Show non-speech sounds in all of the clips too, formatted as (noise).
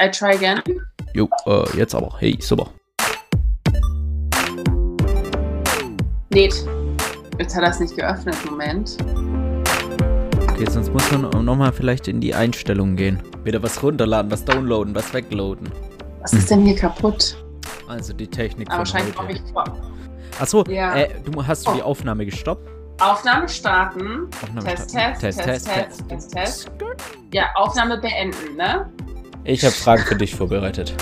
I try again. Jo, äh, jetzt aber. Hey, super. Lädt. Jetzt hat er es nicht geöffnet. Moment. Okay, sonst muss man nochmal vielleicht in die Einstellungen gehen. Wieder was runterladen, was downloaden, was wegloaden. Was ist denn hier kaputt? Also die Technik Aber von wahrscheinlich brauche ich vor. Achso, Ja. äh, du hast du die Oh. Aufnahme gestoppt? Aufnahme starten. Aufnahme Test, starten. Test, Test, Test, Test, Test. Ja, Aufnahme beenden, ne? Ich habe Fragen für dich vorbereitet.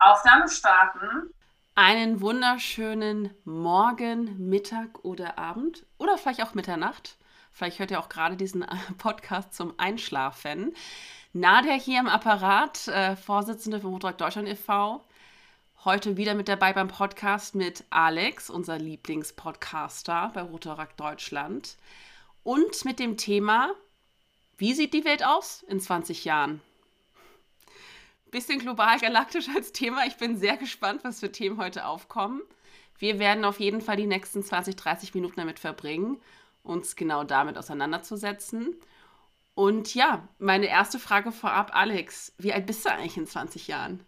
Aufnahme starten. Einen wunderschönen Morgen, Mittag oder Abend oder vielleicht auch Mitternacht. Vielleicht hört ihr auch gerade diesen (laughs) Podcast zum Einschlafen. Nadia hier im Apparat, äh, Vorsitzende vom Motorrad Deutschland e.V. Heute wieder mit dabei beim Podcast mit Alex, unser Lieblingspodcaster bei Rotorak Deutschland. Und mit dem Thema, wie sieht die Welt aus in 20 Jahren? Bisschen global galaktisch als Thema. Ich bin sehr gespannt, was für Themen heute aufkommen. Wir werden auf jeden Fall die nächsten 20, 30 Minuten damit verbringen, uns genau damit auseinanderzusetzen. Und ja, meine erste Frage vorab, Alex, wie alt bist du eigentlich in 20 Jahren?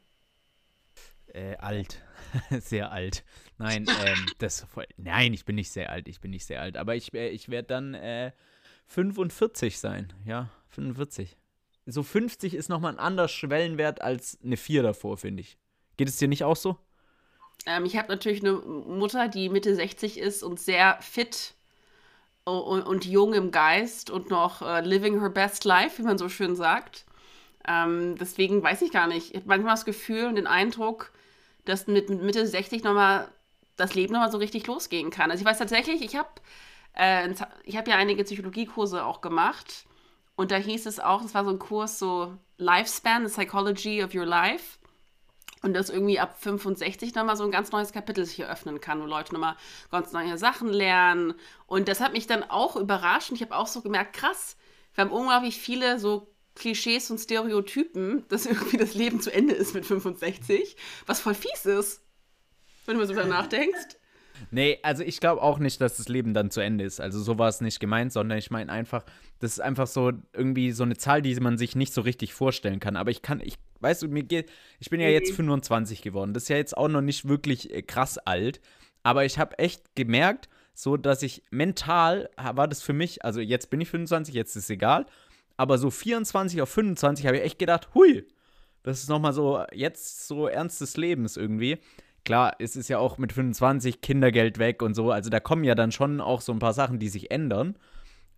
Äh, alt. (laughs) sehr alt. Nein, (laughs) ähm, das voll, Nein, ich bin nicht sehr alt. Ich bin nicht sehr alt. Aber ich, äh, ich werde dann äh, 45 sein. Ja, 45. So 50 ist nochmal ein anderer Schwellenwert als eine 4 davor, finde ich. Geht es dir nicht auch so? Ähm, ich habe natürlich eine Mutter, die Mitte 60 ist und sehr fit und, und jung im Geist und noch äh, living her best life, wie man so schön sagt. Ähm, deswegen weiß ich gar nicht. Ich habe manchmal das Gefühl und den Eindruck, dass mit, mit Mitte 60 nochmal das Leben nochmal so richtig losgehen kann. Also ich weiß tatsächlich, ich habe äh, ich hab ja einige Psychologiekurse auch gemacht und da hieß es auch, es war so ein Kurs so Lifespan, the Psychology of Your Life. Und das irgendwie ab 65 nochmal so ein ganz neues Kapitel sich eröffnen kann, wo Leute nochmal ganz neue Sachen lernen. Und das hat mich dann auch überrascht. Und ich habe auch so gemerkt, krass, wir haben unglaublich viele so Klischees und Stereotypen, dass (laughs) irgendwie das Leben zu Ende ist mit 65, was voll fies ist, wenn du mal so drüber (laughs) nachdenkst. Nee, also ich glaube auch nicht, dass das Leben dann zu Ende ist. Also so war es nicht gemeint, sondern ich meine einfach, das ist einfach so irgendwie so eine Zahl, die man sich nicht so richtig vorstellen kann. Aber ich kann, ich, weißt du, mir geht, ich bin ja jetzt 25 geworden. Das ist ja jetzt auch noch nicht wirklich äh, krass alt. Aber ich habe echt gemerkt, so dass ich mental war das für mich, also jetzt bin ich 25, jetzt ist es egal. Aber so 24 auf 25 habe ich echt gedacht, hui, das ist nochmal so, jetzt so Ernst des Lebens irgendwie klar, es ist ja auch mit 25 Kindergeld weg und so. Also da kommen ja dann schon auch so ein paar Sachen, die sich ändern.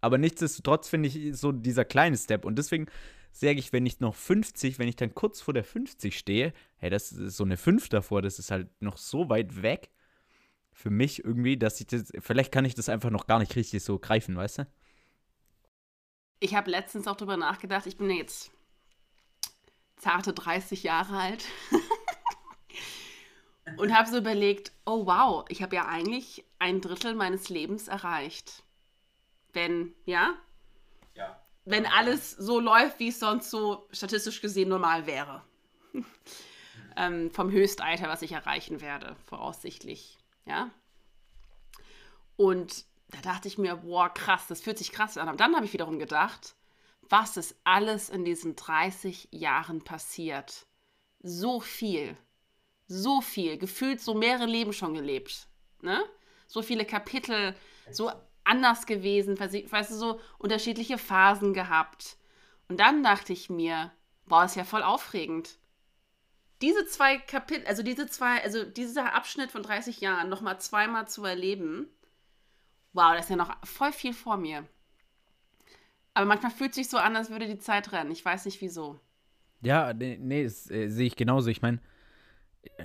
Aber nichtsdestotrotz finde ich so dieser kleine Step. Und deswegen sage ich, wenn ich noch 50, wenn ich dann kurz vor der 50 stehe, hey, das ist so eine 5 davor, das ist halt noch so weit weg für mich irgendwie, dass ich das, vielleicht kann ich das einfach noch gar nicht richtig so greifen, weißt du? Ich habe letztens auch drüber nachgedacht, ich bin jetzt zarte 30 Jahre alt. (laughs) und habe so überlegt, oh wow, ich habe ja eigentlich ein Drittel meines Lebens erreicht. Wenn, ja? Ja. Wenn alles so läuft, wie es sonst so statistisch gesehen normal wäre. (laughs) ähm, vom Höchstalter, was ich erreichen werde, voraussichtlich, ja? Und da dachte ich mir, boah, krass, das fühlt sich krass an. Und dann habe ich wiederum gedacht, was ist alles in diesen 30 Jahren passiert? So viel so viel, gefühlt so mehrere Leben schon gelebt. Ne? So viele Kapitel, so anders gewesen, weißt du, so unterschiedliche Phasen gehabt. Und dann dachte ich mir, boah, ist ja voll aufregend. Diese zwei Kapitel, also diese zwei, also dieser Abschnitt von 30 Jahren nochmal zweimal zu erleben, wow, das ist ja noch voll viel vor mir. Aber manchmal fühlt es sich so an, als würde die Zeit rennen. Ich weiß nicht wieso. Ja, nee, nee das äh, sehe ich genauso. Ich meine,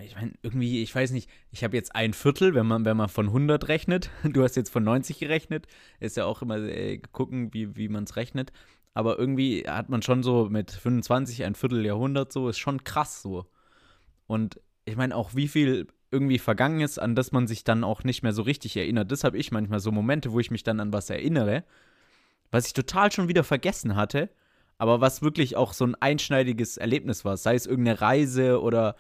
ich meine, irgendwie, ich weiß nicht, ich habe jetzt ein Viertel, wenn man, wenn man von 100 rechnet. (laughs) Du hast jetzt von 90 gerechnet. Ist ja auch immer äh, gucken, wie, wie man es rechnet. Aber irgendwie hat man schon so mit 25 ein Vierteljahrhundert so, ist schon krass so. Und ich meine auch, wie viel irgendwie vergangen ist, an das man sich dann auch nicht mehr so richtig erinnert. Das habe ich manchmal so Momente, wo ich mich dann an was erinnere, was ich total schon wieder vergessen hatte, aber was wirklich auch so ein einschneidiges Erlebnis war. Sei es irgendeine Reise oder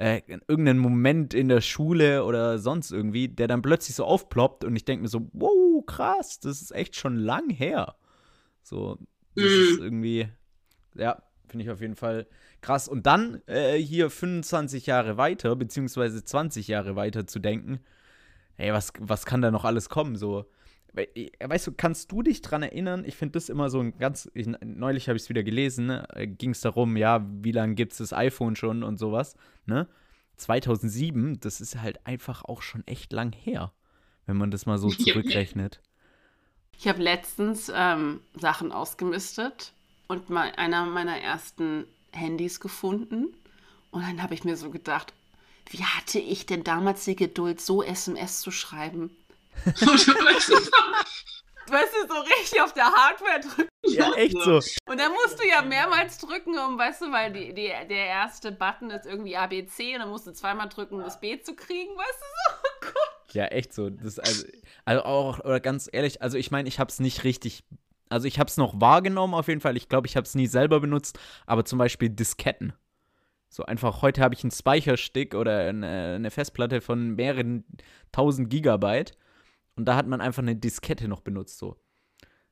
äh, irgendeinen Moment in der Schule oder sonst irgendwie, der dann plötzlich so aufploppt und ich denke mir so, wow, krass, das ist echt schon lang her. So, das Mhm. ist irgendwie, Ja, finde ich auf jeden Fall krass. Und dann äh, hier 25 Jahre weiter, beziehungsweise 20 Jahre weiter zu denken, ey, was, was kann da noch alles kommen? So, weißt du, kannst du dich dran erinnern? Ich finde das immer so ein ganz. Ich, neulich habe ich es wieder gelesen, ne? ging es darum, ja, wie lange gibt es das iPhone schon und sowas, ne? 2007, das ist halt einfach auch schon echt lang her, wenn man das mal so (laughs) zurückrechnet. Ich habe letztens ähm, Sachen ausgemistet und mal einer meiner ersten Handys gefunden. Und dann habe ich mir so gedacht, wie hatte ich denn damals die Geduld, so SMS zu schreiben? Weißt du, so richtig auf der Hardware drücken. Ja, echt so. Und dann musst du ja mehrmals drücken, um, weißt du, weil die, die, der erste Button ist irgendwie ABC und dann musst du zweimal drücken, um das B zu kriegen, weißt du so? Oh. Ja, echt so. Das also, also auch, oder ganz ehrlich, also ich meine, ich habe es nicht richtig, also ich habe es noch wahrgenommen auf jeden Fall. Ich glaube, ich habe es nie selber benutzt, aber zum Beispiel Disketten. So einfach, heute habe ich einen Speicherstick oder eine, eine Festplatte von mehreren tausend Gigabyte und da hat man einfach eine Diskette noch benutzt, so.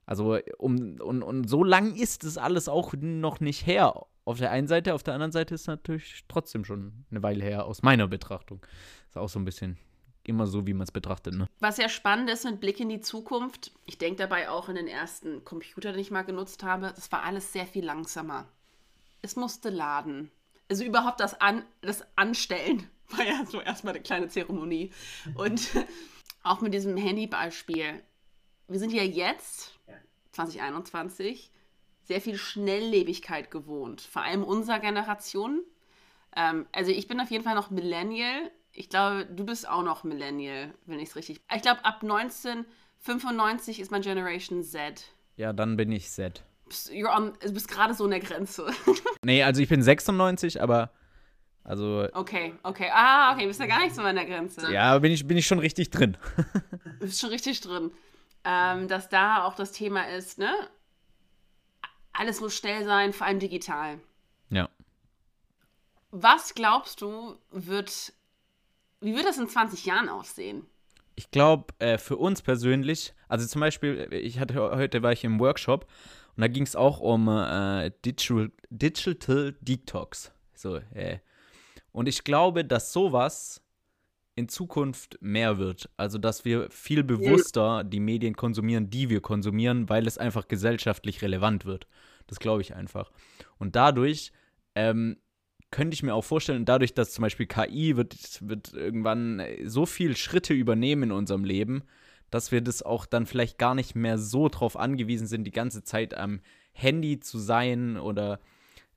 Also, um, und, und so lang ist es alles auch noch nicht her. Auf der einen Seite, auf der anderen Seite ist es natürlich trotzdem schon eine Weile her, aus meiner Betrachtung. Ist auch so ein bisschen immer so, wie man es betrachtet. Ne? Was ja spannend ist mit Blick in die Zukunft, ich denke dabei auch in den ersten Computer, den ich mal genutzt habe, das war alles sehr viel langsamer. Es musste laden. Also überhaupt das, An das Anstellen (laughs) war ja so erstmal eine kleine Zeremonie. Und auch mit diesem Handybeispiel. Wir sind ja jetzt, 2021, sehr viel Schnelllebigkeit gewohnt. Vor allem unserer Generation. Ähm, also ich bin auf jeden Fall noch Millennial. Ich glaube, du bist auch noch Millennial, wenn ich es richtig. Ich glaube, ab 1995 ist mein Generation Z. Ja, dann bin ich Z. You're on, du bist gerade so in der Grenze. (laughs) nee, also ich bin 96, aber also. Okay, okay. Ah, okay, bist ja gar nicht so an der Grenze. Ja, bin ich, bin ich schon richtig drin. (laughs) bist schon richtig drin. Ähm, dass da auch das Thema ist, ne? Alles muss schnell sein, vor allem digital. Ja. Was glaubst du, wird. Wie wird das in 20 Jahren aussehen? Ich glaube, äh, für uns persönlich, also zum Beispiel, ich hatte heute war ich im Workshop und da ging es auch um äh, Digital, Digital Detox. So, äh, und ich glaube, dass sowas in Zukunft mehr wird. Also, dass wir viel bewusster die Medien konsumieren, die wir konsumieren, weil es einfach gesellschaftlich relevant wird. Das glaube ich einfach. Und dadurch ähm, könnte ich mir auch vorstellen, dadurch, dass zum Beispiel KI wird, wird irgendwann so viel Schritte übernehmen in unserem Leben, dass wir das auch dann vielleicht gar nicht mehr so drauf angewiesen sind, die ganze Zeit am Handy zu sein oder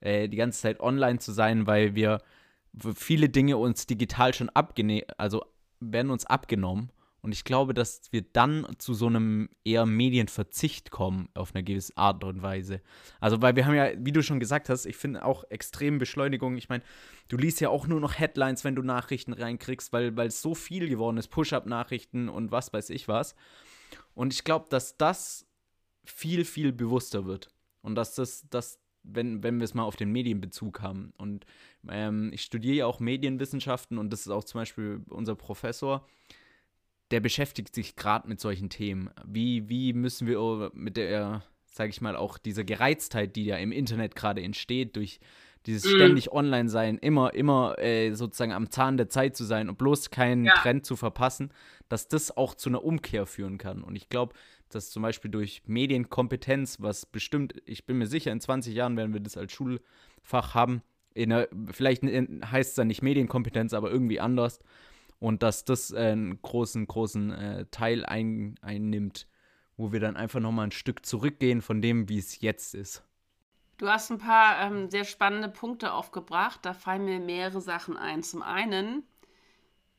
äh, die ganze Zeit online zu sein, weil wir viele Dinge uns digital schon abgenommen, also werden uns abgenommen. Und ich glaube, dass wir dann zu so einem eher Medienverzicht kommen, auf eine gewisse Art und Weise. Also, weil wir haben ja, wie du schon gesagt hast, ich finde auch extrem Beschleunigung. Ich meine, du liest ja auch nur noch Headlines, wenn du Nachrichten reinkriegst, weil es so viel geworden ist, Push-Up-Nachrichten und was weiß ich was. Und ich glaube, dass das viel, viel bewusster wird. Und dass das, dass wenn, wenn wir es mal auf den Medienbezug haben. Und ähm, ich studiere ja auch Medienwissenschaften und das ist auch zum Beispiel unser Professor, der beschäftigt sich gerade mit solchen Themen. Wie, wie müssen wir mit der, sage ich mal, auch diese Gereiztheit, die ja im Internet gerade entsteht, durch dieses mhm. ständig online sein, immer, immer äh, sozusagen am Zahn der Zeit zu sein und bloß keinen ja. Trend zu verpassen, dass das auch zu einer Umkehr führen kann. Und ich glaube, dass zum Beispiel durch Medienkompetenz, was bestimmt, ich bin mir sicher, in 20 Jahren werden wir das als Schulfach haben, der, vielleicht heißt es dann nicht Medienkompetenz, aber irgendwie anders. Und dass das äh, einen großen, großen äh, Teil ein, einnimmt, wo wir dann einfach nochmal ein Stück zurückgehen von dem, wie es jetzt ist. Du hast ein paar ähm, sehr spannende Punkte aufgebracht. Da fallen mir mehrere Sachen ein. Zum einen,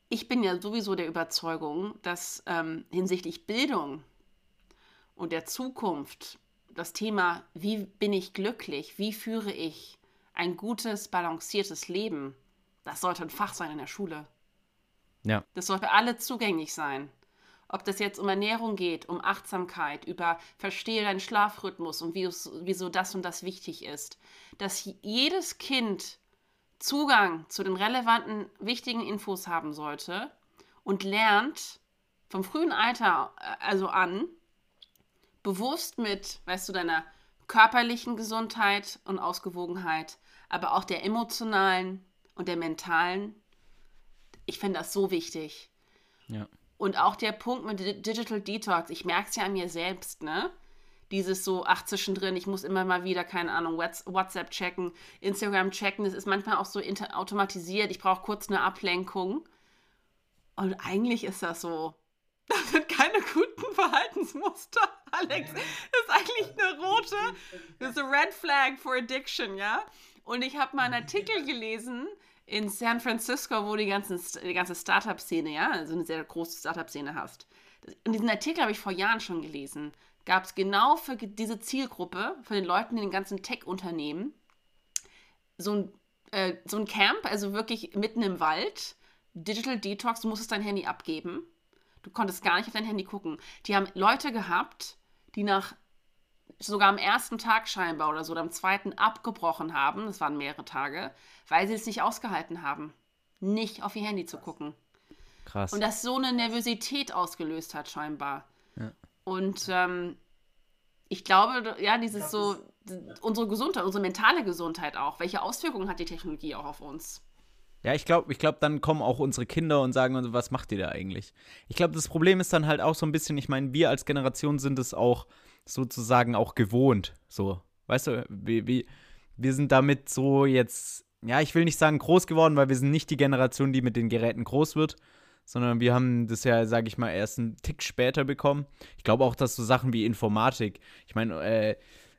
ich bin ja sowieso der Überzeugung, dass ähm, hinsichtlich Bildung und der Zukunft das Thema, wie bin ich glücklich, wie führe ich ein gutes, balanciertes Leben, das sollte ein Fach sein in der Schule. Ja. Das sollte alle zugänglich sein. Ob das jetzt um Ernährung geht, um Achtsamkeit, über verstehe deinen Schlafrhythmus und wieso das und das wichtig ist. Dass jedes Kind Zugang zu den relevanten, wichtigen Infos haben sollte und lernt vom frühen Alter äh, also an, bewusst mit, weißt du, deiner körperlichen Gesundheit und Ausgewogenheit, aber auch der emotionalen und der mentalen. Ich finde das so wichtig. Ja. Und auch der Punkt mit Digital Detox, ich merke es ja an mir selbst, ne? Dieses so, ach, zwischendrin, ich muss immer mal wieder, keine Ahnung, WhatsApp checken, Instagram checken, das ist manchmal auch so automatisiert, ich brauche kurz eine Ablenkung. Und eigentlich ist das so, (laughs) das sind keine guten Verhaltensmuster, Alex. Ist eigentlich eine rote, das ist eine Red Flag for Addiction, ja? Und ich habe mal einen Artikel gelesen in San Francisco, wo die, ganzen, die ganze Startup-Szene, ja, also eine sehr große Startup-Szene hast. Und diesen Artikel habe ich vor Jahren schon gelesen. Gab es genau für diese Zielgruppe, für den Leuten in den ganzen Tech-Unternehmen, so ein, äh, so ein Camp, also wirklich mitten im Wald, Digital Detox, du musstest dein Handy abgeben. Du konntest gar nicht auf dein Handy gucken. Die haben Leute gehabt, die nach sogar am ersten Tag scheinbar oder so oder am zweiten abgebrochen haben, das waren mehrere Tage, weil sie es nicht ausgehalten haben, nicht auf ihr Handy zu gucken. Krass. Und das so eine Nervosität ausgelöst hat scheinbar. Ja. Und ähm, ich glaube, ja, dieses so, unsere Gesundheit, unsere mentale Gesundheit auch. Welche Auswirkungen hat die Technologie auch auf uns? Ja, ich glaube, ich glaube, dann kommen auch unsere Kinder und sagen, was macht ihr da eigentlich? Ich glaube, das Problem ist dann halt auch so ein bisschen, ich meine, wir als Generation sind es auch sozusagen auch gewohnt. So, weißt du, wie, wie, wir sind damit so jetzt, ja, ich will nicht sagen groß geworden, weil wir sind nicht die Generation, die mit den Geräten groß wird, sondern wir haben das ja, sage ich mal, erst einen Tick später bekommen. Ich glaube auch, dass so Sachen wie Informatik, ich meine, äh,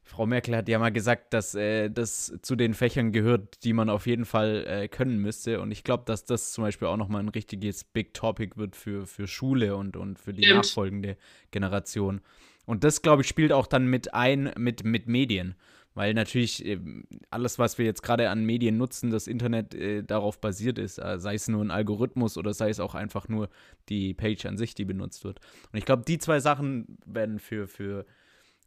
Frau Merkel hat ja mal gesagt, dass äh, das zu den Fächern gehört, die man auf jeden Fall äh, können müsste. Und ich glaube, dass das zum Beispiel auch nochmal ein richtiges Big Topic wird für, für Schule und, und für die Stimmt. nachfolgende Generation. Und das, glaube ich, spielt auch dann mit ein mit, mit Medien. Weil natürlich äh, alles, was wir jetzt gerade an Medien nutzen, das Internet äh, darauf basiert ist, äh, sei es nur ein Algorithmus oder sei es auch einfach nur die Page an sich, die benutzt wird. Und ich glaube, die zwei Sachen werden für, für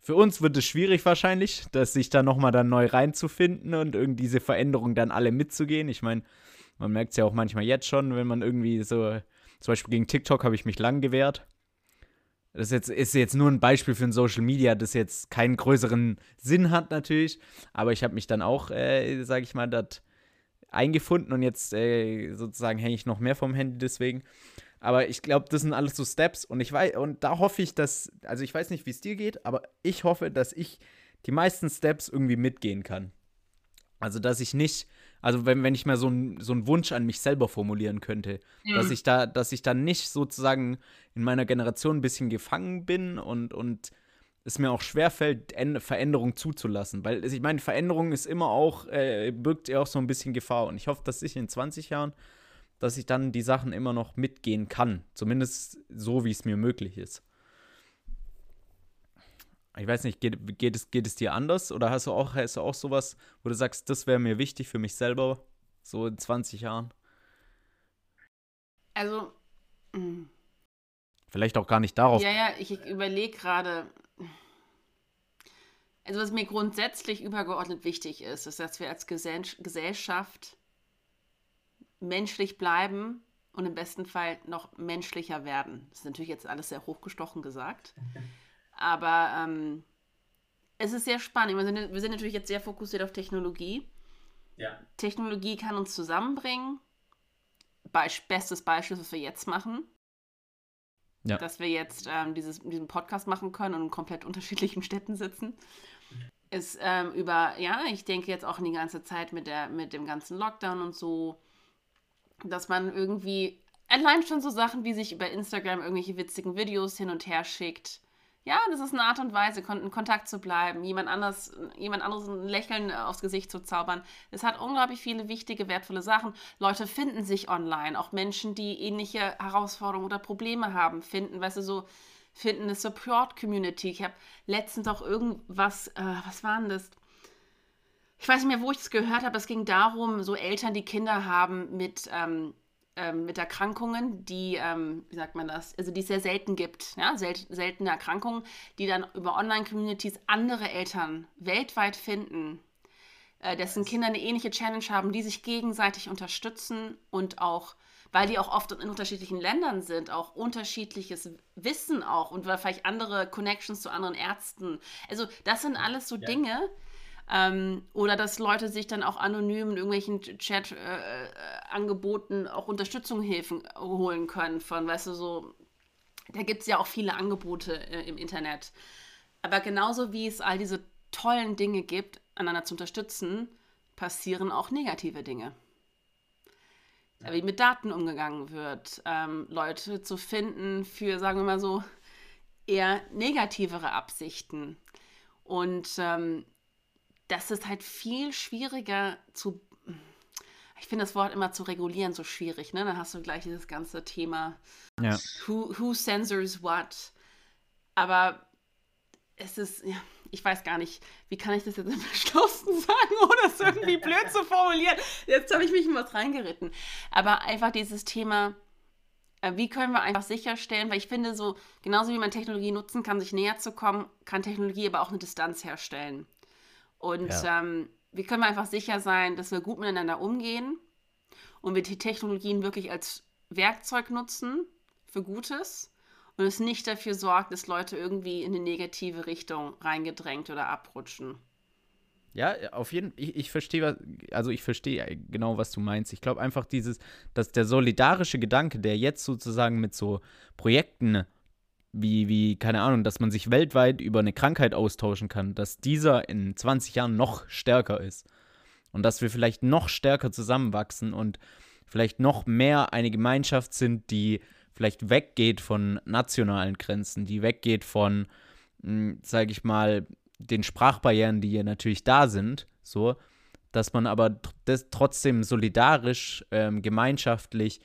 für uns wird es schwierig wahrscheinlich, dass sich da nochmal dann neu reinzufinden und irgendwie diese Veränderung dann alle mitzugehen. Ich meine, man merkt es ja auch manchmal jetzt schon, wenn man irgendwie so, zum Beispiel gegen TikTok habe ich mich lang gewehrt. Das jetzt, ist jetzt nur ein Beispiel für ein Social Media, das jetzt keinen größeren Sinn hat natürlich. Aber ich habe mich dann auch, äh, sage ich mal, dort eingefunden und jetzt äh, sozusagen hänge ich noch mehr vom Handy deswegen. Aber ich glaube, das sind alles so Steps und ich weiß, und da hoffe ich, dass, also ich weiß nicht, wie es dir geht, aber ich hoffe, dass ich die meisten Steps irgendwie mitgehen kann. Also, dass ich nicht, also wenn, wenn ich mal so, ein, so einen Wunsch an mich selber formulieren könnte, mhm. dass ich da, dass ich da nicht sozusagen in meiner Generation ein bisschen gefangen bin und, und es mir auch schwerfällt, Veränderung zuzulassen. Weil ich meine, Veränderung ist immer auch, äh, birgt ja auch so ein bisschen Gefahr. Und ich hoffe, dass ich in 20 Jahren dass ich dann die Sachen immer noch mitgehen kann. Zumindest so, wie es mir möglich ist. Ich weiß nicht, geht, geht, es, geht es dir anders oder hast du auch, hast du auch sowas, wo du sagst, das wäre mir wichtig für mich selber, so in 20 Jahren? Also. Mh. Mm. Vielleicht auch gar nicht darauf. Ja, ja, ich überlege gerade. Also, was mir grundsätzlich übergeordnet wichtig ist, ist, dass wir als Gesellschaft menschlich bleiben und im besten Fall noch menschlicher werden. Das ist natürlich jetzt alles sehr hochgestochen gesagt. (laughs) Aber ähm, es ist sehr spannend. Wir sind, wir sind, natürlich jetzt sehr fokussiert auf Technologie. Ja. Technologie kann uns zusammenbringen. Beisp bestes Beispiel, was wir jetzt machen. Ja. Dass wir jetzt ähm, dieses, diesen Podcast machen können und in komplett unterschiedlichen Städten sitzen. Ist ähm, über, ja, ich denke jetzt auch in die ganze Zeit mit, der, mit dem ganzen Lockdown und so, dass man irgendwie allein schon so Sachen wie sich über Instagram irgendwelche witzigen Videos hin und her schickt. Ja, das ist eine Art und Weise, in Kontakt zu bleiben, jemand anders, jemand anderes ein Lächeln aufs Gesicht zu zaubern. Es hat unglaublich viele wichtige, wertvolle Sachen. Leute finden sich online, auch Menschen, die ähnliche Herausforderungen oder Probleme haben, finden, weißt du, so finden eine Support-Community. Ich habe letztens auch irgendwas, äh, was war denn das? Ich weiß nicht mehr, wo ich es gehört habe, es ging darum, so Eltern, die Kinder haben mit, ähm, ähm, mit Erkrankungen, die, ähm, wie sagt man das, also die es sehr selten gibt, ja, sel seltene Erkrankungen, die dann über Online-Communities andere Eltern weltweit finden, äh, dessen Kinder eine ähnliche Challenge haben, die sich gegenseitig unterstützen und auch weil die auch oft in unterschiedlichen Ländern sind, auch unterschiedliches Wissen auch und vielleicht andere Connections zu anderen Ärzten. Also das sind alles so ja. Dinge. Ähm, oder dass Leute sich dann auch anonym in irgendwelchen Chat-Angeboten äh, auch Unterstützungshilfen holen können von, weißt du, so, da gibt es ja auch viele Angebote äh, im Internet. Aber genauso wie es all diese tollen Dinge gibt, einander zu unterstützen, passieren auch negative Dinge ja. wie mit Daten umgegangen wird, ähm, Leute zu finden für, sagen wir mal so, eher negativere Absichten. Und ähm, das ist halt viel schwieriger zu. Ich finde das Wort immer zu regulieren so schwierig, ne? Dann hast du gleich dieses ganze Thema ja. who, who censors what. Aber es ist, ja, ich weiß gar nicht, wie kann ich das jetzt (laughs) im Beschlossen sagen, ohne es irgendwie (laughs) blöd zu formulieren. Jetzt habe ich mich in was reingeritten. Aber einfach dieses Thema, äh, wie können wir einfach sicherstellen, weil ich finde, so genauso wie man Technologie nutzen kann, sich näher zu kommen, kann Technologie aber auch eine Distanz herstellen. Und ja. ähm, wie können wir einfach sicher sein, dass wir gut miteinander umgehen und wir die Technologien wirklich als Werkzeug nutzen für Gutes und es nicht dafür sorgt, dass Leute irgendwie in eine negative Richtung reingedrängt oder abrutschen. Ja, auf jeden Fall. Ich, ich verstehe, also ich verstehe genau, was du meinst. Ich glaube einfach dieses, dass der solidarische Gedanke, der jetzt sozusagen mit so Projekten wie, wie, keine Ahnung, dass man sich weltweit über eine Krankheit austauschen kann, dass dieser in 20 Jahren noch stärker ist. Und dass wir vielleicht noch stärker zusammenwachsen und vielleicht noch mehr eine Gemeinschaft sind, die vielleicht weggeht von nationalen Grenzen, die weggeht von, hm, sage ich mal, den Sprachbarrieren, die ja natürlich da sind, so, dass man aber trotzdem solidarisch, ähm, gemeinschaftlich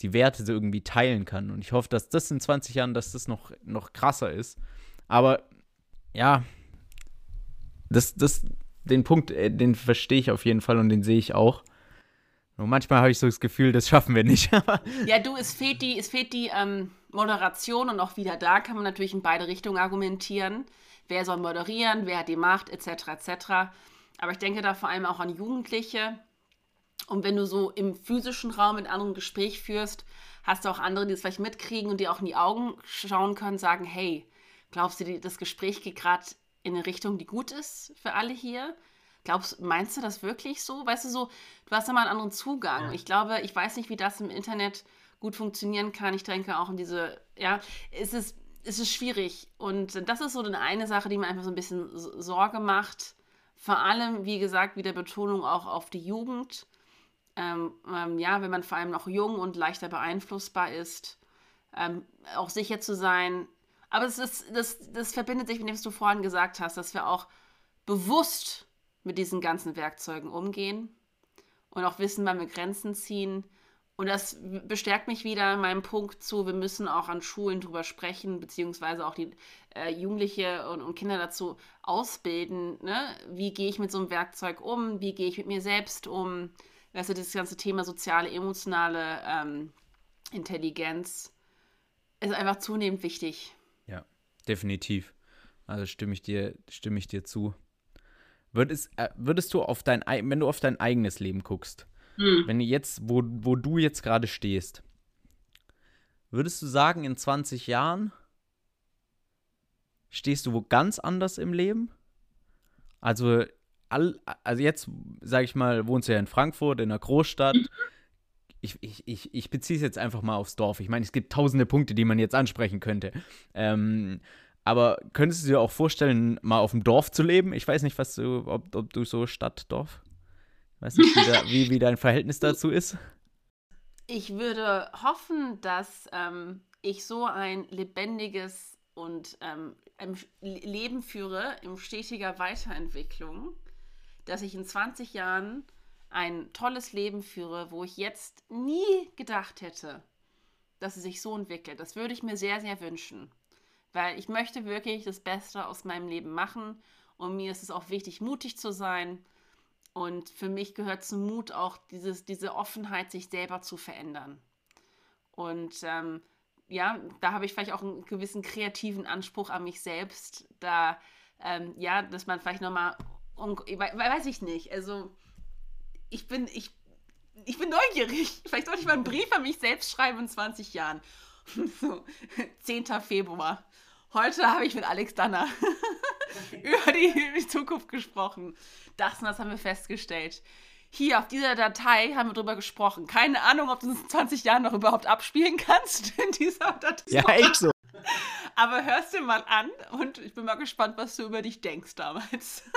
die Werte so irgendwie teilen kann. Und ich hoffe, dass das in 20 Jahren, dass das noch, noch krasser ist. Aber ja, das, das, den Punkt, äh, den verstehe ich auf jeden Fall und den sehe ich auch. Und manchmal habe ich so das Gefühl, das schaffen wir nicht. (laughs) ja, du, es fehlt die, es fehlt die ähm, Moderation und auch wieder da kann man natürlich in beide Richtungen argumentieren. Wer soll moderieren, wer hat die Macht, etc., etc. Aber ich denke da vor allem auch an Jugendliche. Und wenn du so im physischen Raum mit anderen ein Gespräch führst, hast du auch andere, die es vielleicht mitkriegen und die auch in die Augen schauen können, sagen, hey, glaubst du, das Gespräch geht gerade in eine Richtung, die gut ist für alle hier? Glaubst, meinst du das wirklich so? Weißt du, so, du hast mal einen anderen Zugang. Ja. Ich glaube, ich weiß nicht, wie das im Internet gut funktionieren kann. Ich denke auch in diese, ja, es ist, es ist schwierig. Und das ist so eine Sache, die mir einfach so ein bisschen Sorge macht. Vor allem, wie gesagt, wieder Betonung auch auf die Jugend. Ähm, ähm, ja, wenn man vor allem noch jung und leichter beeinflussbar ist, ähm, auch sicher zu sein. Aber es ist, das, das verbindet sich mit dem, was du vorhin gesagt hast, dass wir auch bewusst mit diesen ganzen Werkzeugen umgehen und auch wissen, wann wir Grenzen ziehen. Und das bestärkt mich wieder in meinem Punkt zu, wir müssen auch an Schulen drüber sprechen, beziehungsweise auch die äh, Jugendliche und, und, Kinder dazu ausbilden. Ne? Wie gehe ich mit so einem Werkzeug um? Wie gehe ich mit mir selbst um? Du, das ganze Thema soziale, emotionale ähm, Intelligenz ist einfach zunehmend wichtig. Ja, definitiv. Also stimme ich dir, stimme ich dir zu. Würdest, äh, würdest du auf dein, wenn du auf dein eigenes Leben guckst, hm. wenn jetzt, wo, wo du jetzt gerade stehst, würdest du sagen, in 20 Jahren stehst du wo ganz anders im Leben? Also, all, also jetzt, sag ich mal, wohnst du ja in Frankfurt, in einer Großstadt. Ich, ich, ich, ich beziehe es jetzt einfach mal aufs Dorf. Ich meine, es gibt tausende Punkte, die man jetzt ansprechen könnte. Ähm, aber könntest du dir auch vorstellen, mal auf dem Dorf zu leben? Ich weiß nicht, was du, ob, ob du so Stadt, Dorf. Ich weiß nicht, wie, da, (laughs) wie, wie dein Verhältnis dazu ist. Ich würde hoffen, dass ähm, ich so ein lebendiges und ähm, Leben führe in stetiger Weiterentwicklung, dass ich in 20 Jahren ein tolles Leben führe, wo ich jetzt nie gedacht hätte, dass es sich so entwickelt. Das würde ich mir sehr, sehr wünschen. Weil ich möchte wirklich das Beste aus meinem Leben machen und mir ist es auch wichtig, mutig zu sein. Und für mich gehört zum Mut auch dieses, diese Offenheit, sich selber zu verändern. Und ähm, ja, da habe ich vielleicht auch einen gewissen kreativen Anspruch an mich selbst. Da, ähm, ja, dass man vielleicht nochmal, um, weiß ich nicht. Also, ich bin, ich ich bin neugierig. (laughs) Vielleicht sollte ich mal einen Brief an mich selbst schreiben in 20 Jahren. (laughs) So, 10. Februar. Heute habe ich mit Alex Danner (laughs) über die, die Zukunft gesprochen. Das und das haben wir festgestellt. Hier auf dieser Datei haben wir drüber gesprochen. Keine Ahnung, ob du es in 20 Jahren noch überhaupt abspielen kannst in dieser Datei. Ja, echt so. Aber hörst dir mal an und ich bin mal gespannt, was du über dich denkst damals. (laughs)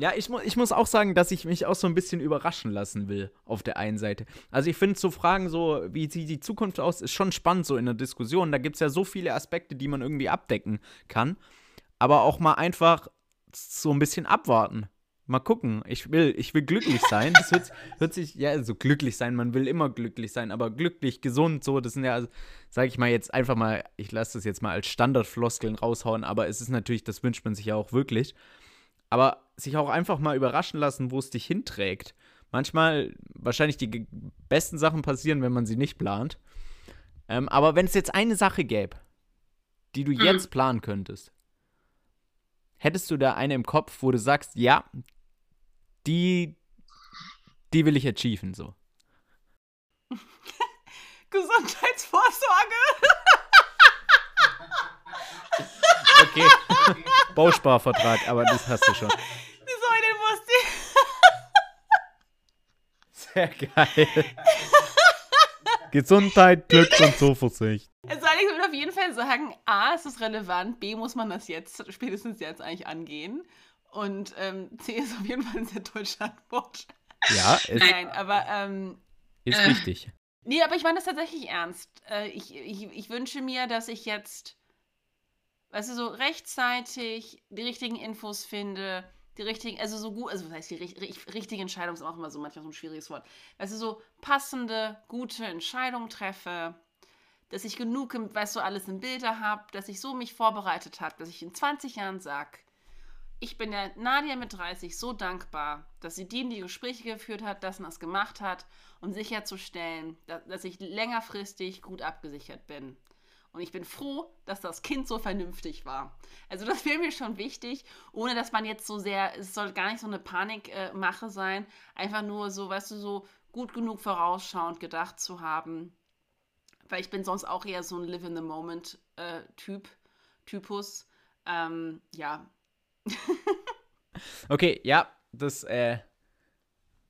Ja, ich, mu ich muss auch sagen, dass ich mich auch so ein bisschen überraschen lassen will, auf der einen Seite. Also ich finde so Fragen so, wie sieht die Zukunft aus, ist schon spannend so in der Diskussion. Da gibt es ja so viele Aspekte, die man irgendwie abdecken kann. Aber auch mal einfach so ein bisschen abwarten. Mal gucken. Ich will, ich will glücklich sein. Das hört, hört sich, ja, so also glücklich sein, man will immer glücklich sein, aber glücklich, gesund, so, das sind ja, sag ich mal jetzt einfach mal, ich lasse das jetzt mal als Standardfloskeln raushauen, aber es ist natürlich, das wünscht man sich ja auch wirklich. Aber sich auch einfach mal überraschen lassen, wo es dich hinträgt. Manchmal wahrscheinlich die besten Sachen passieren, wenn man sie nicht plant. Ähm, aber wenn es jetzt eine Sache gäbe, die du mhm. jetzt planen könntest, hättest du da eine im Kopf, wo du sagst, ja, die, die will ich achieven, so. (laughs) Gesundheitsvorsorge. okay. (laughs) Bausparvertrag, aber das hast du schon. Sehr geil. Gesundheit, Glück und Zuversicht. Also ich würde auf jeden Fall sagen, A, ist es relevant, B, muss man das jetzt, spätestens jetzt eigentlich angehen. Und ähm, (laughs) C ist auf jeden Fall eine sehr deutsche Antwort. Ja, ist, Nein, aber ähm, ist äh, wichtig. Nee, aber ich meine das tatsächlich ernst. Äh, ich, ich, ich wünsche mir, dass ich jetzt, weißt du, so rechtzeitig die richtigen Infos finde, die richtigen, also so gut, also was heißt die richtige Entscheidung ist auch immer so manchmal so ein schwieriges Wort. Also so passende, gute Entscheidungen treffe, dass ich genug, weißt du, alles in Bilder habe, dass ich so mich vorbereitet habe, dass ich in 20 Jahren sage, ich bin der Nadia mit 30 so dankbar, dass sie die in die Gespräche geführt hat, das und das gemacht hat, um sicherzustellen, dass, dass ich längerfristig gut abgesichert bin. Und ich bin froh, dass das Kind so vernünftig war. Also das wäre mir schon wichtig, ohne dass man jetzt so sehr, es soll gar nicht so eine Panikmache äh, sein, einfach nur so, weißt du, so gut genug vorausschauend gedacht zu haben. Weil ich bin sonst auch eher so ein Live-in-the-Moment-Typ, äh, Typus. Ähm, ja. (laughs) okay, ja, das, äh,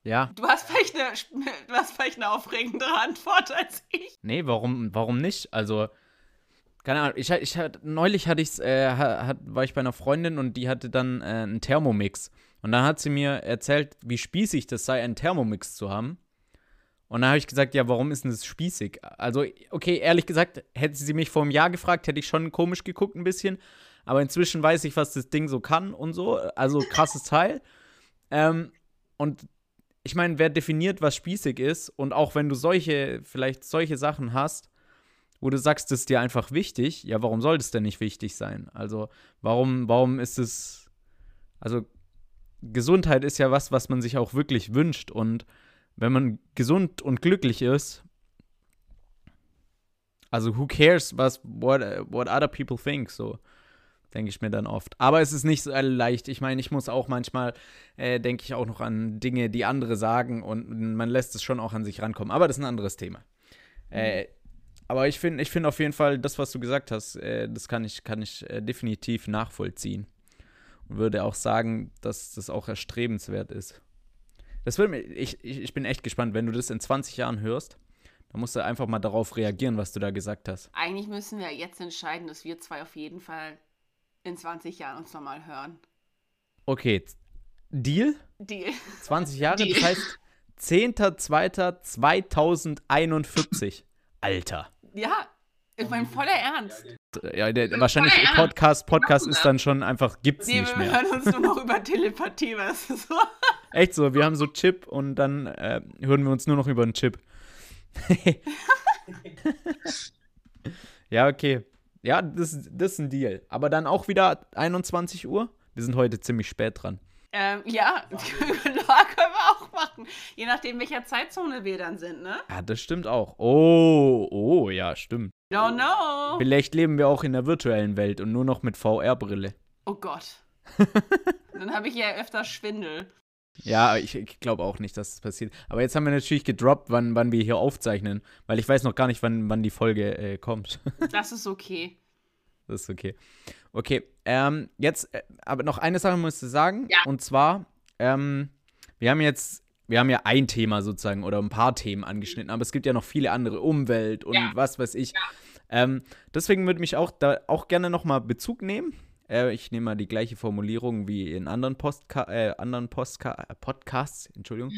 ja. Du hast vielleicht eine, du hast vielleicht eine aufregendere Antwort als ich. Nee, warum, warum nicht? Also, keine Ahnung, ich, ich, neulich hatte ich's, äh, hat, war ich bei einer Freundin und die hatte dann äh, einen Thermomix. Und dann hat sie mir erzählt, wie spießig das sei, einen Thermomix zu haben. Und dann habe ich gesagt, ja, warum ist denn das spießig? Also, okay, ehrlich gesagt, hätte sie mich vor einem Jahr gefragt, hätte ich schon komisch geguckt ein bisschen. Aber inzwischen weiß ich, was das Ding so kann und so. Also, krasses Teil. Ähm, und ich meine, wer definiert, was spießig ist? Und auch wenn du solche, vielleicht solche Sachen hast, wo du sagst, das ist dir einfach wichtig, ja, warum soll das denn nicht wichtig sein? Also, warum, warum ist es, also, Gesundheit ist ja was, was man sich auch wirklich wünscht und wenn man gesund und glücklich ist, also who cares, was, what, what other people think, so denke ich mir dann oft. Aber es ist nicht so leicht. Ich meine, ich muss auch manchmal, äh, denke ich auch noch an Dinge, die andere sagen und man lässt es schon auch an sich rankommen. Aber das ist ein anderes Thema. Äh, aber ich finde ich find auf jeden Fall, das, was du gesagt hast, äh, das kann ich, kann ich äh, definitiv nachvollziehen. Und würde auch sagen, dass das auch erstrebenswert ist. Das wird mir, ich, ich, ich bin echt gespannt, wenn du das in 20 Jahren hörst, dann musst du einfach mal darauf reagieren, was du da gesagt hast. Eigentlich müssen wir jetzt entscheiden, dass wir zwei auf jeden Fall in 20 Jahren uns nochmal hören. Okay, Deal? Deal. 20 Jahre, Deal. das heißt 10.02.2041. Alter. Ja, ich meine, voller Ernst. Ja, der, wahrscheinlich Ernst. Podcast, Podcast ist dann schon einfach, gibt's nee, nicht mehr. Wir hören uns nur noch über Telepathie, (laughs) weißt du so. Echt so, wir haben so Chip und dann äh, hören wir uns nur noch über einen Chip. (laughs) ja, okay. Ja, das, das ist ein Deal. Aber dann auch wieder 21 Uhr. Wir sind heute ziemlich spät dran. Ähm, ja, (laughs) können wir auch machen. Je nachdem, welcher Zeitzone wir dann sind, ne? Ja, das stimmt auch. Oh, oh, ja, stimmt. No, no. Vielleicht leben wir auch in der virtuellen Welt und nur noch mit VR-Brille. Oh Gott. (laughs) dann habe ich ja öfter Schwindel. Ja, ich, ich glaube auch nicht, dass es das passiert. Aber jetzt haben wir natürlich gedroppt, wann, wann wir hier aufzeichnen, weil ich weiß noch gar nicht, wann, wann die Folge äh, kommt. (laughs) Das ist okay. Das ist okay. Okay, ähm, jetzt, äh, aber noch eine Sache musst du sagen. Ja. Und zwar, ähm, wir haben jetzt, wir haben ja ein Thema sozusagen oder ein paar Themen angeschnitten, aber es gibt ja noch viele andere, Umwelt und Ja. was weiß ich. Ja. Ähm, deswegen würde mich auch da auch gerne nochmal Bezug nehmen. Äh, ich nehme mal die gleiche Formulierung wie in anderen, Postka äh, anderen Postka äh, Podcasts, Entschuldigung.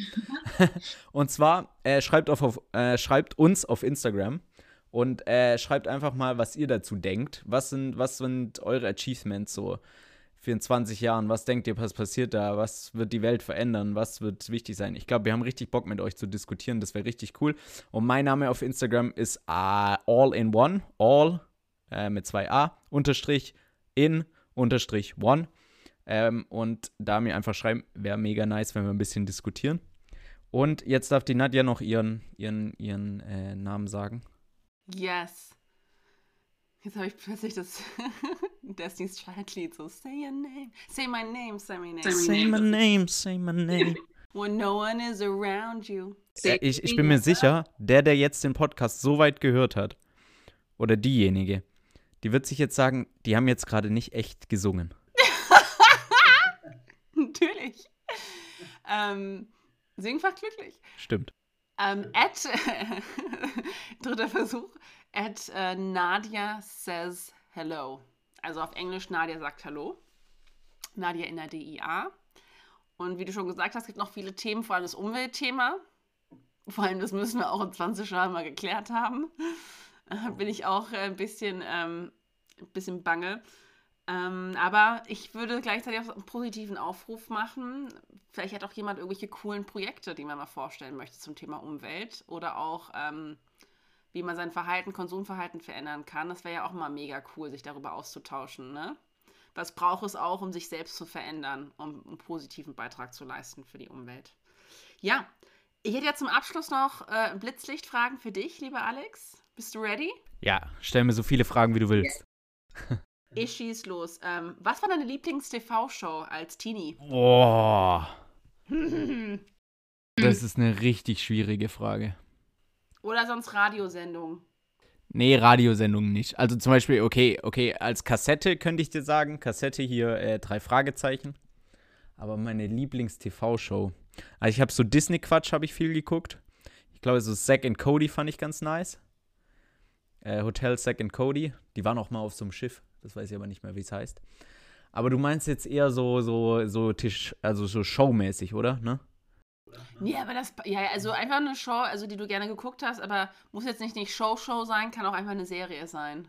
(laughs) (laughs) und zwar äh, schreibt, auf, auf, äh, schreibt uns auf Instagram und äh, schreibt einfach mal, was ihr dazu denkt. Was sind, was sind eure Achievements so für in 20 Jahren? Was denkt ihr, was passiert da? Was wird die Welt verändern? Was wird wichtig sein? Ich glaube, wir haben richtig Bock mit euch zu diskutieren. Das wäre richtig cool. Und mein Name auf Instagram ist äh, all in one, all äh, mit zwei A, unterstrich in, unterstrich one. Ähm, und da mir einfach schreiben, wäre mega nice, wenn wir ein bisschen diskutieren. Und jetzt darf die Nadja noch ihren, ihren, ihren äh, Namen sagen. Yes. Jetzt habe ich plötzlich das (laughs) Destiny's Child-Lied so Say your name, say my name, say my name. Say my name, say my name. When no one is around you. Äh, ich, ich bin mir sicher, der, der jetzt den Podcast so weit gehört hat, oder diejenige, die wird sich jetzt sagen, die haben jetzt gerade nicht echt gesungen. (laughs) Natürlich. Ähm, singfach glücklich. Stimmt. Ähm, at, (laughs) dritter Versuch, at äh, Nadia says hello. Also auf Englisch Nadia sagt Hallo. Nadia in der DIA. Und wie du schon gesagt hast, gibt noch viele Themen, vor allem das Umweltthema. Vor allem, das müssen wir auch in 20 Jahren mal geklärt haben. (laughs) Bin ich auch äh, ein bisschen, ähm, ein bisschen bange. Ähm, aber ich würde gleichzeitig auch einen positiven Aufruf machen. Vielleicht hat auch jemand irgendwelche coolen Projekte, die man mal vorstellen möchte zum Thema Umwelt oder auch, ähm, wie man sein Verhalten, Konsumverhalten verändern kann. Das wäre ja auch mal mega cool, sich darüber auszutauschen. Ne? Was braucht es auch, um sich selbst zu verändern, um einen positiven Beitrag zu leisten für die Umwelt? Ja, ich hätte ja zum Abschluss noch äh, Blitzlichtfragen für dich, lieber Alex. Bist du ready? Ja, stell mir so viele Fragen, wie du willst. (laughs) Ich schieß los. Ähm, was war deine Lieblings-TV-Show als Teenie? Boah. Das ist eine richtig schwierige Frage. Oder sonst Radiosendung? Nee, Radiosendungen nicht. Also zum Beispiel, okay, okay, als Kassette könnte ich dir sagen, Kassette hier äh, drei Fragezeichen. Aber meine Lieblings-TV-Show. Also ich habe so Disney-Quatsch, habe ich viel geguckt. Ich glaube, so Zack and Cody fand ich ganz nice. Äh, Hotel and Cody. Die waren auch mal auf so einem Schiff. Das weiß ich aber nicht mehr, wie es heißt. Aber du meinst jetzt eher so, so, so Tisch, also so showmäßig, oder? Ne? Nee, aber das, ja, also einfach eine Show, also die du gerne geguckt hast, aber muss jetzt nicht nicht Show-Show sein, kann auch einfach eine Serie sein.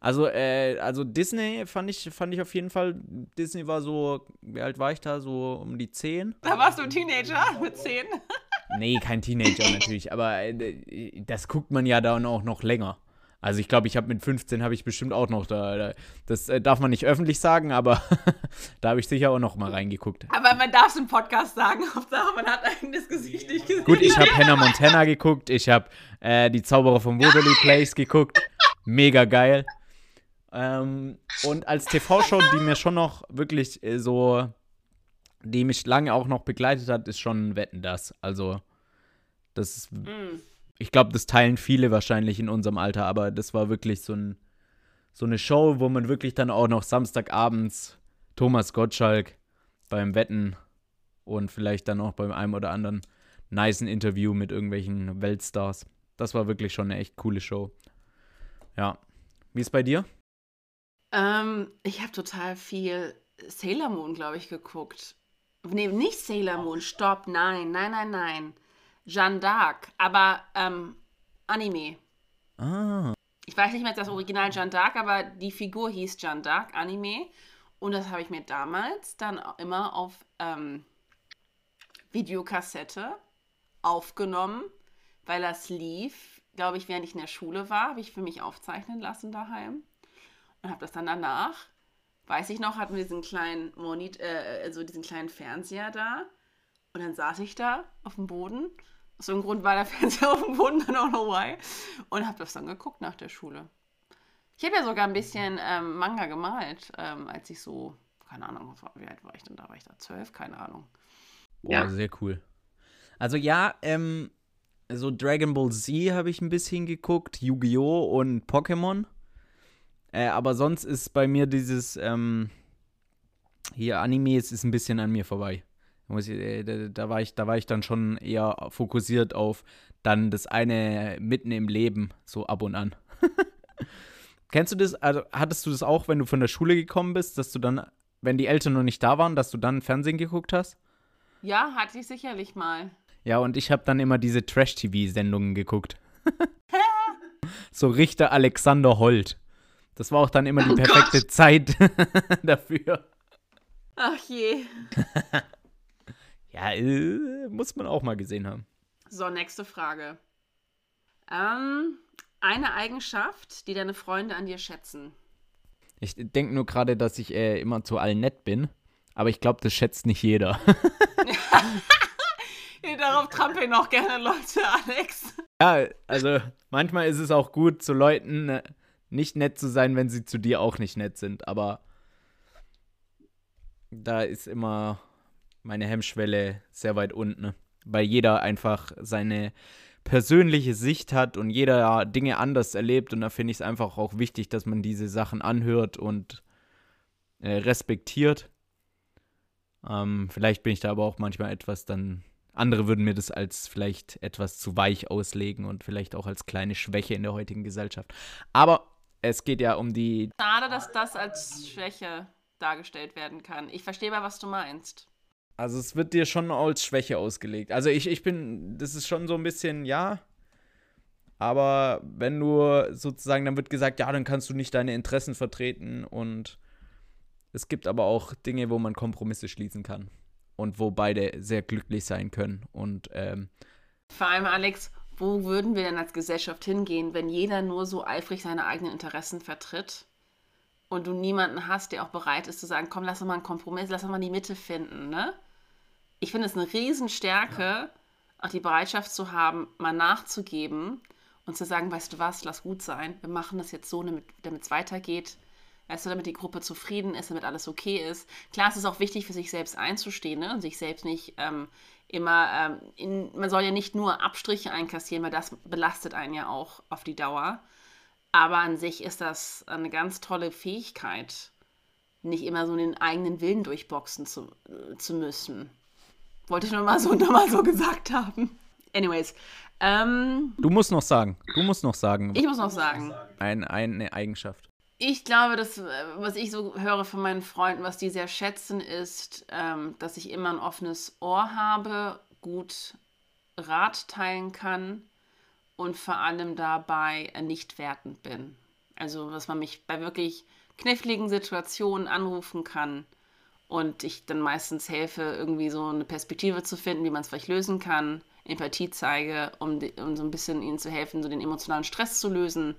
Also, äh, also Disney fand ich, fand ich auf jeden Fall. Disney war so, wie alt war ich da? So um die 10? Da warst du ein Teenager (laughs) mit 10. Nee, kein Teenager natürlich, aber äh, das guckt man ja dann auch noch länger. Also ich glaube, ich habe mit 15 habe ich bestimmt auch noch da, da das äh, darf man nicht öffentlich sagen, aber (laughs) da habe ich sicher auch noch mal reingeguckt. Aber man darf es im Podcast sagen, Hauptsache man hat eigenes Gesicht nicht gesehen. Gut, ich habe Hannah Montana geguckt, ich habe äh, die Zauberer von Waverly Place geguckt, mega geil. Ähm, und als TV-Show, die mir schon noch wirklich äh, so, die mich lange auch noch begleitet hat, ist schon Wetten das. Also das ist Mm. ich glaube, das teilen viele wahrscheinlich in unserem Alter, aber das war wirklich so, ein, so eine Show, wo man wirklich dann auch noch Samstagabends Thomas Gottschalk beim Wetten und vielleicht dann auch beim einem oder anderen nicen Interview mit irgendwelchen Weltstars. Das war wirklich schon eine echt coole Show. Ja. Wie ist bei dir? Ähm, ich habe total viel Sailor Moon, glaube ich, geguckt. Nee, nicht Sailor Moon, stopp, nein, nein, nein, nein. Jeanne d'Arc, aber ähm, Anime. Ah. Ich weiß nicht mehr das Original Jeanne d'Arc, aber die Figur hieß Jeanne d'Arc, Anime. Und das habe ich mir damals dann auch immer auf ähm, Videokassette aufgenommen, weil das lief, glaube ich, während ich in der Schule war, habe ich für mich aufzeichnen lassen daheim. Und habe das dann danach, weiß ich noch, hatten wir diesen kleinen Monit, äh, also diesen kleinen Fernseher da. Und dann saß ich da auf dem Boden. Aus so einem Grund war der (laughs) Fernseher auf dem Boden, dann auch noch why. Und habe das dann geguckt nach der Schule. Ich habe ja sogar ein bisschen ähm, Manga gemalt, ähm, als ich so, keine Ahnung, wie alt war ich denn da? War ich da zwölf? Keine Ahnung. Boah, Ja. sehr cool. Also ja, ähm, so Dragon Ball Z habe ich ein bisschen geguckt, Yu-Gi-Oh! und Pokémon. Äh, aber sonst ist bei mir dieses, ähm, hier Animes ist ein bisschen an mir vorbei. Ich, äh, da, da, war ich, da war ich dann schon eher fokussiert auf dann das eine mitten im Leben, so ab und an. (laughs) Kennst du das, also hattest du das auch, wenn du von der Schule gekommen bist, dass du dann, wenn die Eltern noch nicht da waren, dass du dann Fernsehen geguckt hast? Ja, hatte ich sicherlich mal. Ja, und ich habe dann immer diese Trash-TV-Sendungen geguckt. (laughs) so Richter Alexander Holt. Das war auch dann immer die Oh perfekte Zeit (laughs) dafür. Ach je. (laughs) Ja, äh, muss man auch mal gesehen haben. So, nächste Frage. Ähm, eine Eigenschaft, die deine Freunde an dir schätzen. Ich denke nur gerade, dass ich äh, immer zu allen nett bin. Aber ich glaube, das schätzt nicht jeder. (laughs) Darauf trampeln auch gerne Leute, Alex. ja, also manchmal ist es auch gut, zu Leuten äh, nicht nett zu sein, wenn sie zu dir auch nicht nett sind. Aber da ist immer meine Hemmschwelle sehr weit unten. Weil jeder einfach seine persönliche Sicht hat und jeder Dinge anders erlebt. Und da finde ich es einfach auch wichtig, dass man diese Sachen anhört und äh, respektiert. Ähm, vielleicht bin ich da aber auch manchmal etwas dann. Andere würden mir das als vielleicht etwas zu weich auslegen und vielleicht auch als kleine Schwäche in der heutigen Gesellschaft. Aber es geht ja um die. Schade, dass das als Schwäche dargestellt werden kann. Ich verstehe mal, was du meinst. Also es wird dir schon als Schwäche ausgelegt. Also ich, ich bin, das ist schon so ein bisschen, ja. Aber wenn du sozusagen, dann wird gesagt, ja, dann kannst du nicht deine Interessen vertreten. Und es gibt aber auch Dinge, wo man Kompromisse schließen kann. Und wo beide sehr glücklich sein können. Und ähm, Vor allem, Alex, wo würden wir denn als Gesellschaft hingehen, wenn jeder nur so eifrig seine eigenen Interessen vertritt und du niemanden hast, der auch bereit ist zu sagen, komm, lass uns mal einen Kompromiss, lass uns mal die Mitte finden, ne? Ich finde es eine Riesenstärke, auch die Bereitschaft zu haben, mal nachzugeben und zu sagen, weißt du was, lass gut sein, wir machen das jetzt so, damit es weitergeht. Weißt du, damit die Gruppe zufrieden ist, damit alles okay ist. Klar, es ist auch wichtig, für sich selbst einzustehen ne? und sich selbst nicht ähm, immer, ähm, in, man soll ja nicht nur Abstriche einkassieren, weil das belastet einen ja auch auf die Dauer. Aber an sich ist das eine ganz tolle Fähigkeit, nicht immer so den eigenen Willen durchboxen zu, äh, zu müssen. Wollte ich nur mal so, (laughs) nur mal so gesagt haben. Anyways, ähm, du musst noch sagen, du musst noch sagen, ich muss noch sagen, ein, eine Eigenschaft. Ich glaube, das, äh, was ich so höre von meinen Freunden, was die sehr schätzen, ist, ähm, dass ich immer ein offenes Ohr habe, gut Rat teilen kann und vor allem dabei äh, nicht wertend bin. Also, dass man mich bei wirklich kniffligen Situationen anrufen kann und ich dann meistens helfe, irgendwie so eine Perspektive zu finden, wie man es vielleicht lösen kann, Empathie zeige, um, um so ein bisschen ihnen zu helfen, so den emotionalen Stress zu lösen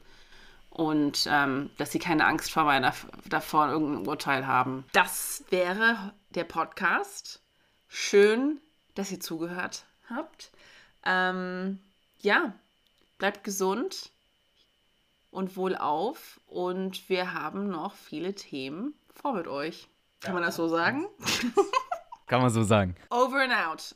und ähm, dass sie keine Angst vor meiner, davor irgendein Urteil haben. Das wäre der Podcast. Schön, dass ihr zugehört habt. Ähm, ja, bleibt gesund und wohlauf und wir haben noch viele Themen vor mit euch. Kann man das so sagen? Kann man so sagen. Over and out.